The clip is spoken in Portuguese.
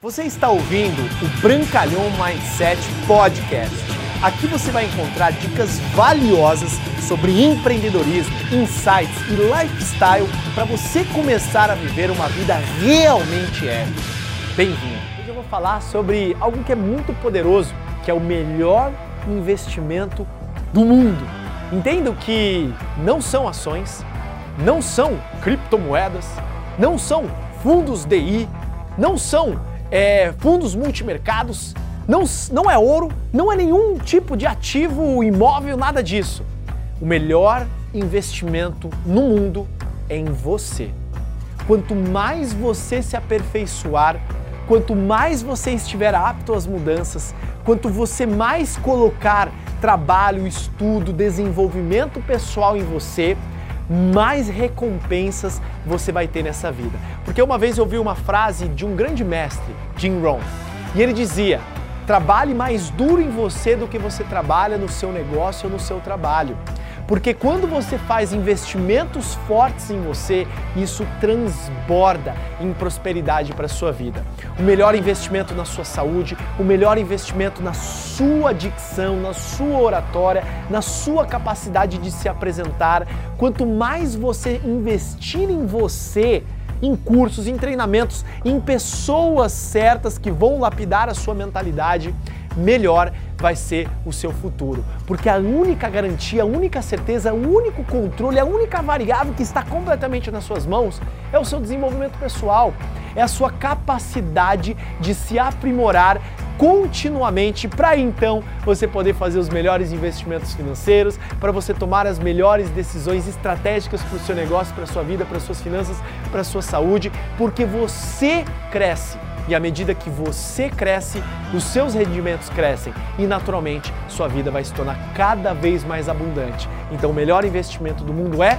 Você está ouvindo o Brancalhão Mindset Podcast. Aqui você vai encontrar dicas valiosas sobre empreendedorismo, insights e lifestyle para você começar a viver uma vida realmente épica. Bem-vindo! Hoje eu vou falar sobre algo que é muito poderoso, que é o melhor investimento do mundo. Entendo que não são ações, não são criptomoedas, não são fundos DI, não são é, fundos multimercados, não, não é ouro, não é nenhum tipo de ativo imóvel, nada disso. O melhor investimento no mundo é em você. Quanto mais você se aperfeiçoar, quanto mais você estiver apto às mudanças, quanto você mais colocar trabalho, estudo, desenvolvimento pessoal em você, mais recompensas você vai ter nessa vida. Porque uma vez eu ouvi uma frase de um grande mestre, Jim Rohn, e ele dizia: trabalhe mais duro em você do que você trabalha no seu negócio ou no seu trabalho. Porque quando você faz investimentos fortes em você, isso transborda em prosperidade para a sua vida. O melhor investimento na sua saúde, o melhor investimento na sua dicção, na sua oratória, na sua capacidade de se apresentar. Quanto mais você investir em você, em cursos, em treinamentos, em pessoas certas que vão lapidar a sua mentalidade, melhor vai ser o seu futuro. Porque a única garantia, a única certeza, o único controle, a única variável que está completamente nas suas mãos é o seu desenvolvimento pessoal, é a sua capacidade de se aprimorar continuamente para então você poder fazer os melhores investimentos financeiros, para você tomar as melhores decisões estratégicas para o seu negócio, para a sua vida, para as suas finanças, para sua saúde, porque você cresce e à medida que você cresce, os seus rendimentos crescem e naturalmente sua vida vai se tornar cada vez mais abundante. Então, o melhor investimento do mundo é